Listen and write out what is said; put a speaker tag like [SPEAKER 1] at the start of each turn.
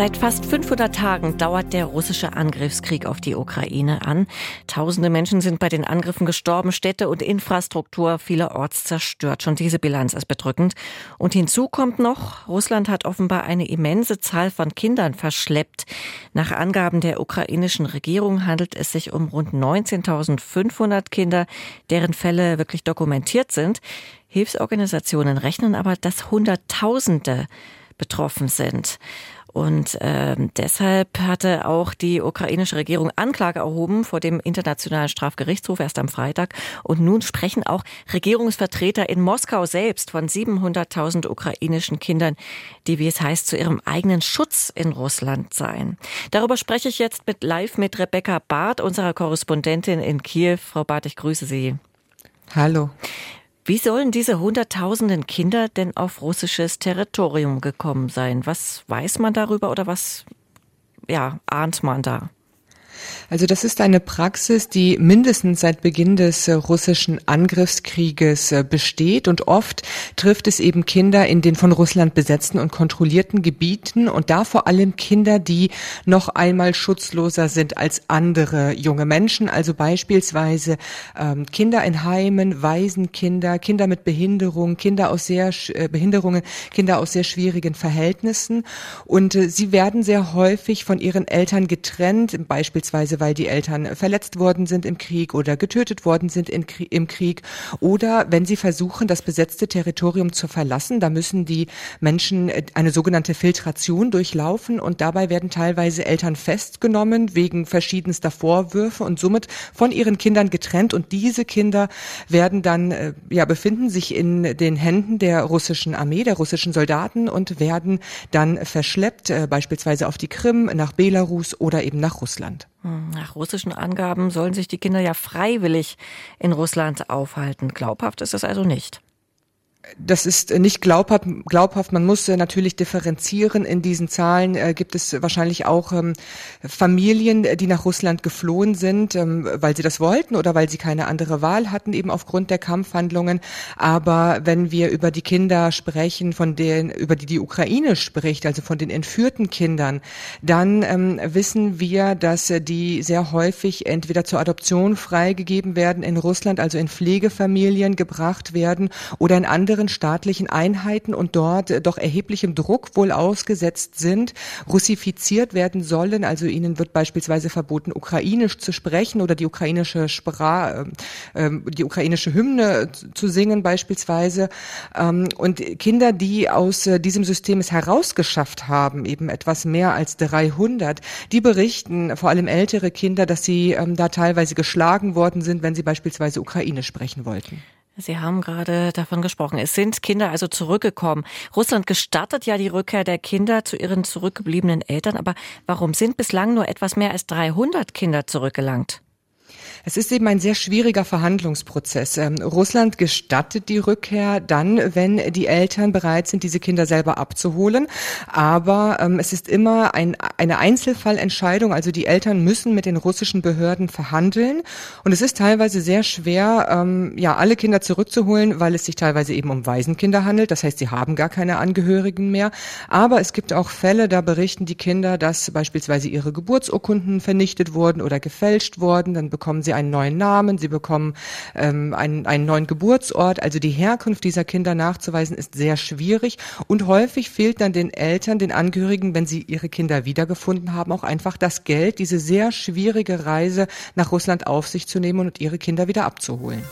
[SPEAKER 1] Seit fast 500 Tagen dauert der russische Angriffskrieg auf die Ukraine an. Tausende Menschen sind bei den Angriffen gestorben, Städte und Infrastruktur vielerorts zerstört. Schon diese Bilanz ist bedrückend. Und hinzu kommt noch, Russland hat offenbar eine immense Zahl von Kindern verschleppt. Nach Angaben der ukrainischen Regierung handelt es sich um rund 19.500 Kinder, deren Fälle wirklich dokumentiert sind. Hilfsorganisationen rechnen aber, dass Hunderttausende betroffen sind. Und äh, deshalb hatte auch die ukrainische Regierung Anklage erhoben vor dem Internationalen Strafgerichtshof erst am Freitag. Und nun sprechen auch Regierungsvertreter in Moskau selbst von 700.000 ukrainischen Kindern, die, wie es heißt, zu ihrem eigenen Schutz in Russland seien. Darüber spreche ich jetzt mit live mit Rebecca Barth, unserer Korrespondentin in Kiew. Frau Barth, ich grüße Sie.
[SPEAKER 2] Hallo.
[SPEAKER 1] Wie sollen diese Hunderttausenden Kinder denn auf russisches Territorium gekommen sein? Was weiß man darüber oder was ja, ahnt man da?
[SPEAKER 2] Also das ist eine Praxis, die mindestens seit Beginn des äh, russischen Angriffskrieges äh, besteht. Und oft trifft es eben Kinder in den von Russland besetzten und kontrollierten Gebieten und da vor allem Kinder, die noch einmal schutzloser sind als andere junge Menschen, also beispielsweise ähm, Kinder in Heimen, Waisenkinder, Kinder mit Behinderung, Kinder aus sehr äh, Behinderungen, Kinder aus sehr schwierigen Verhältnissen. Und äh, sie werden sehr häufig von ihren Eltern getrennt, beispielsweise beispielsweise weil die Eltern verletzt worden sind im Krieg oder getötet worden sind im Krieg oder wenn sie versuchen, das besetzte Territorium zu verlassen, da müssen die Menschen äh, eine sogenannte Filtration durchlaufen und dabei werden teilweise Eltern festgenommen wegen verschiedenster Vorwürfe und somit von ihren Kindern getrennt und diese Kinder werden dann äh, ja befinden sich in den Händen der russischen Armee, der russischen Soldaten und werden dann verschleppt, äh, beispielsweise auf die Krim, nach Belarus oder eben nach Russland.
[SPEAKER 1] Nach russischen Angaben sollen sich die Kinder ja freiwillig in Russland aufhalten. Glaubhaft ist das also nicht
[SPEAKER 2] das ist nicht glaubhaft, glaubhaft. Man muss natürlich differenzieren. In diesen Zahlen äh, gibt es wahrscheinlich auch ähm, Familien, die nach Russland geflohen sind, ähm, weil sie das wollten oder weil sie keine andere Wahl hatten, eben aufgrund der Kampfhandlungen. Aber wenn wir über die Kinder sprechen, von denen, über die die Ukraine spricht, also von den entführten Kindern, dann ähm, wissen wir, dass die sehr häufig entweder zur Adoption freigegeben werden in Russland, also in Pflegefamilien gebracht werden oder in andere anderen staatlichen Einheiten und dort äh, doch erheblichem Druck wohl ausgesetzt sind, russifiziert werden sollen. Also ihnen wird beispielsweise verboten, ukrainisch zu sprechen oder die ukrainische Sprache, äh, ähm, die ukrainische Hymne zu singen beispielsweise. Ähm, und Kinder, die aus äh, diesem System es herausgeschafft haben, eben etwas mehr als 300, die berichten, vor allem ältere Kinder, dass sie ähm, da teilweise geschlagen worden sind, wenn sie beispielsweise Ukrainisch sprechen wollten.
[SPEAKER 1] Sie haben gerade davon gesprochen. Es sind Kinder also zurückgekommen. Russland gestattet ja die Rückkehr der Kinder zu ihren zurückgebliebenen Eltern. Aber warum sind bislang nur etwas mehr als 300 Kinder zurückgelangt?
[SPEAKER 2] Es ist eben ein sehr schwieriger Verhandlungsprozess. Ähm, Russland gestattet die Rückkehr dann, wenn die Eltern bereit sind, diese Kinder selber abzuholen. Aber ähm, es ist immer ein, eine Einzelfallentscheidung. Also die Eltern müssen mit den russischen Behörden verhandeln. Und es ist teilweise sehr schwer, ähm, ja, alle Kinder zurückzuholen, weil es sich teilweise eben um Waisenkinder handelt. Das heißt, sie haben gar keine Angehörigen mehr. Aber es gibt auch Fälle, da berichten die Kinder, dass beispielsweise ihre Geburtsurkunden vernichtet wurden oder gefälscht wurden. Dann bekommen sie einen neuen Namen, sie bekommen ähm, einen, einen neuen Geburtsort. Also die Herkunft dieser Kinder nachzuweisen ist sehr schwierig und häufig fehlt dann den Eltern, den Angehörigen, wenn sie ihre Kinder wiedergefunden haben, auch einfach das Geld, diese sehr schwierige Reise nach Russland auf sich zu nehmen und ihre Kinder wieder abzuholen.